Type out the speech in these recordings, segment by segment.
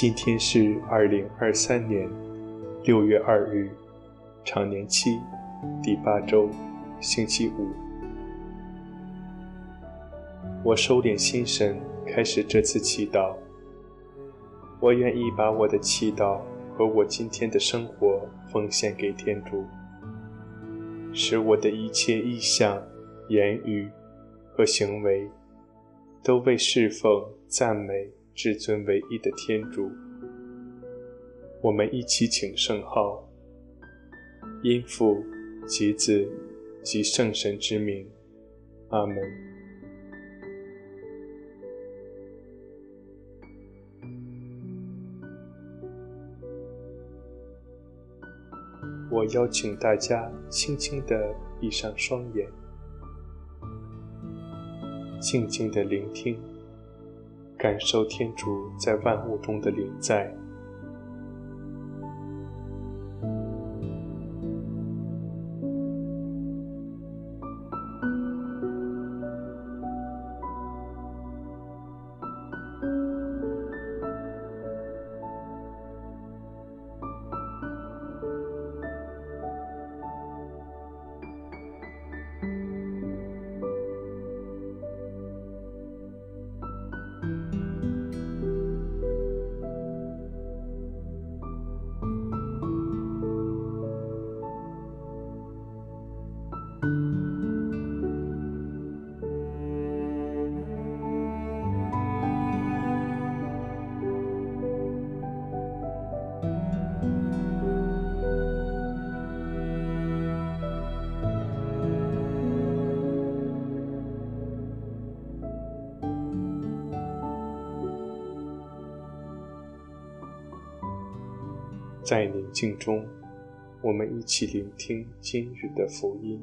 今天是二零二三年六月二日，常年期第八周，星期五。我收敛心神，开始这次祈祷。我愿意把我的祈祷和我今天的生活奉献给天主，使我的一切意向、言语和行为都为侍奉、赞美。至尊唯一的天主，我们一起请圣号，因父及子及圣神之名，阿门。我邀请大家轻轻地闭上双眼，静静地聆听。感受天主在万物中的临在。在宁静中，我们一起聆听今日的福音。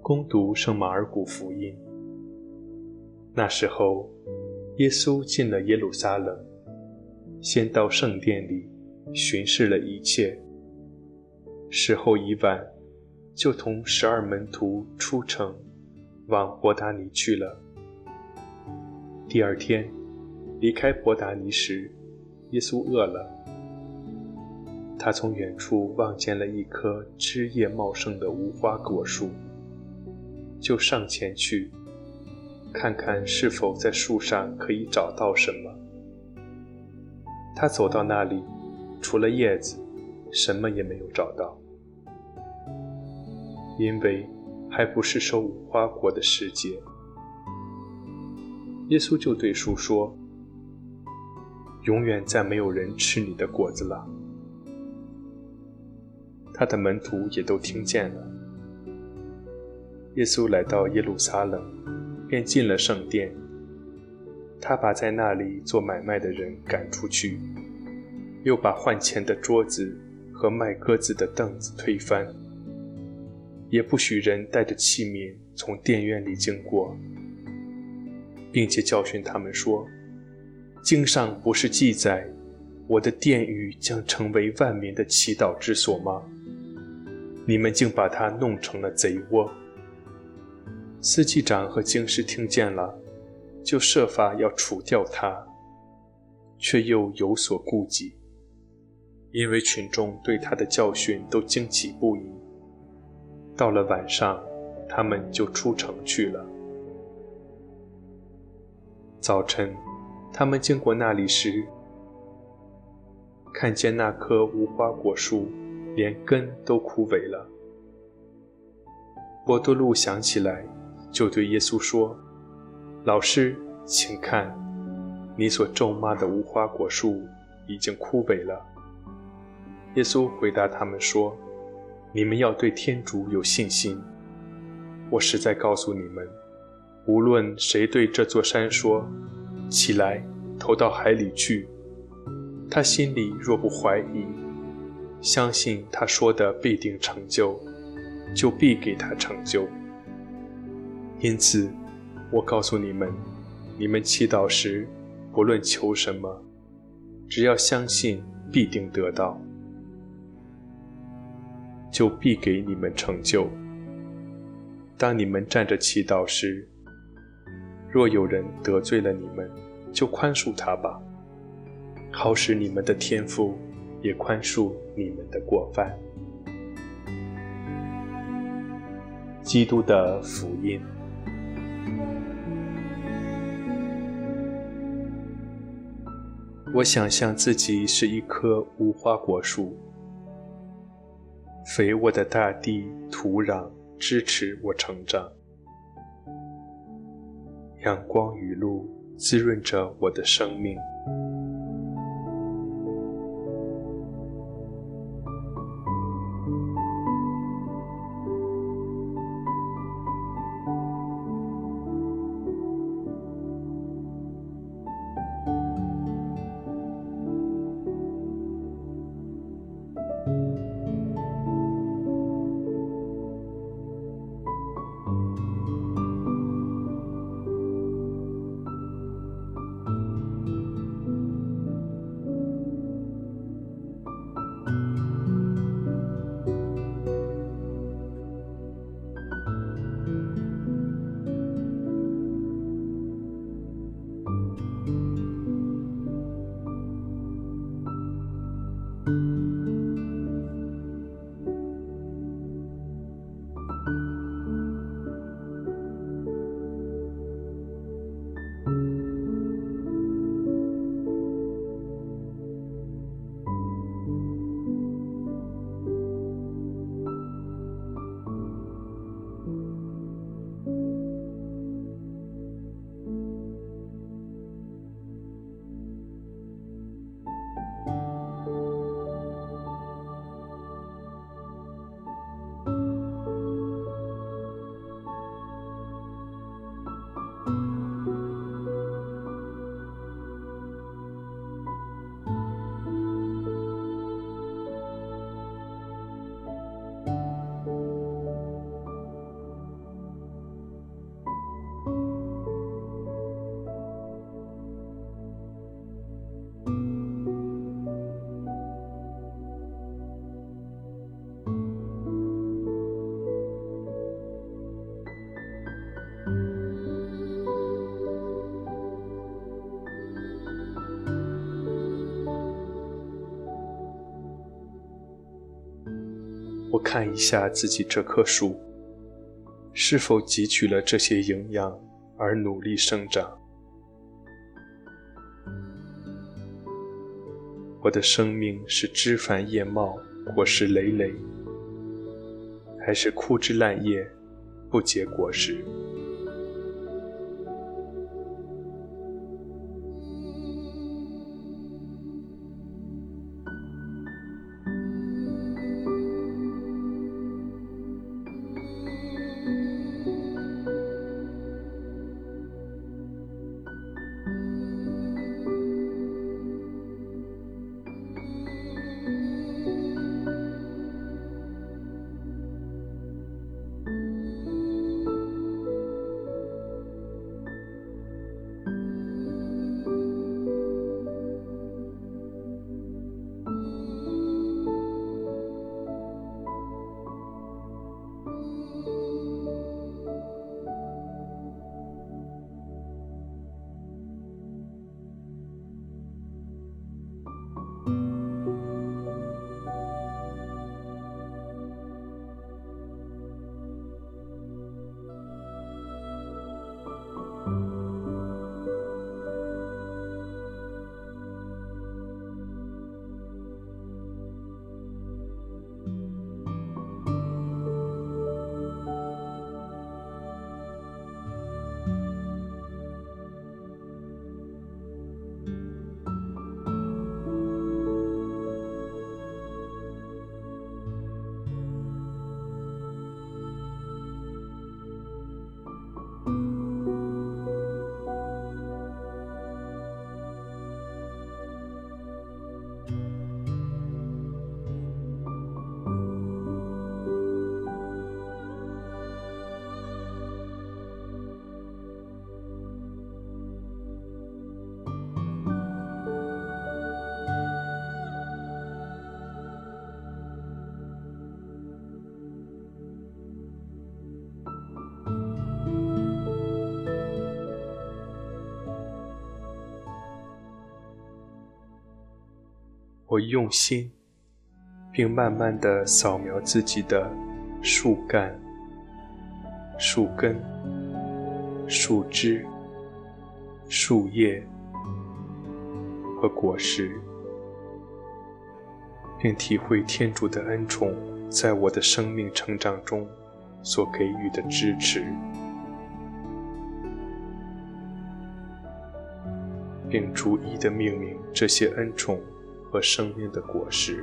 恭读圣马尔谷福音。那时候，耶稣进了耶路撒冷，先到圣殿里巡视了一切。时候已晚，就同十二门徒出城，往伯达尼去了。第二天。离开伯达尼时，耶稣饿了。他从远处望见了一棵枝叶茂盛的无花果树，就上前去，看看是否在树上可以找到什么。他走到那里，除了叶子，什么也没有找到，因为还不是收无花果的时节。耶稣就对树说。永远再没有人吃你的果子了。他的门徒也都听见了。耶稣来到耶路撒冷，便进了圣殿。他把在那里做买卖的人赶出去，又把换钱的桌子和卖鸽子的凳子推翻，也不许人带着器皿从殿院里经过，并且教训他们说。经上不是记载，我的殿宇将成为万民的祈祷之所吗？你们竟把它弄成了贼窝。司祭长和经师听见了，就设法要除掉他，却又有所顾忌，因为群众对他的教训都惊奇不已。到了晚上，他们就出城去了。早晨。他们经过那里时，看见那棵无花果树连根都枯萎了。伯多禄想起来，就对耶稣说：“老师，请看，你所咒骂的无花果树已经枯萎了。”耶稣回答他们说：“你们要对天主有信心。我实在告诉你们，无论谁对这座山说，起来，投到海里去。他心里若不怀疑，相信他说的必定成就，就必给他成就。因此，我告诉你们，你们祈祷时，不论求什么，只要相信必定得到，就必给你们成就。当你们站着祈祷时，若有人得罪了你们，就宽恕他吧，好使你们的天父也宽恕你们的过犯。基督的福音。我想象自己是一棵无花果树，肥沃的大地土壤支持我成长，阳光雨露滋润着我的生命。看一下自己这棵树，是否汲取了这些营养而努力生长？我的生命是枝繁叶茂、果实累累，还是枯枝烂叶、不结果实？Música 我用心，并慢慢地扫描自己的树干、树根、树枝、树叶和果实，并体会天主的恩宠在我的生命成长中所给予的支持。并逐一地命名这些恩宠和生命的果实。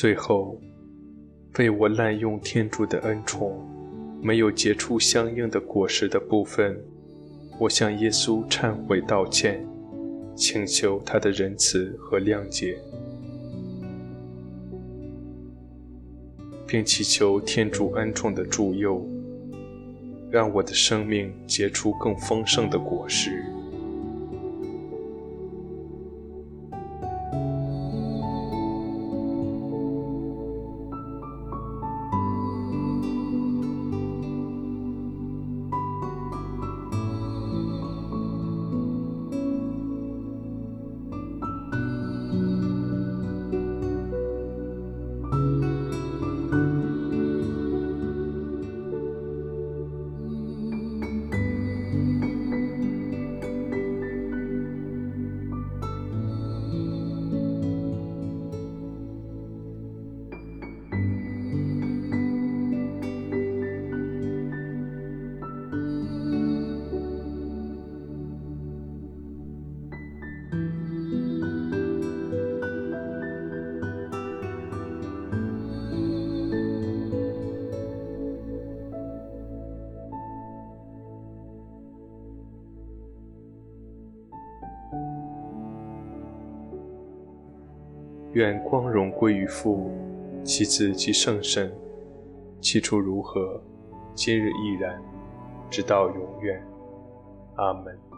最后，被我滥用天主的恩宠，没有结出相应的果实的部分，我向耶稣忏悔道歉，请求他的仁慈和谅解，并祈求天主恩宠的助佑，让我的生命结出更丰盛的果实。愿光荣归于父、其子及圣神，起初如何，今日亦然，直到永远。阿门。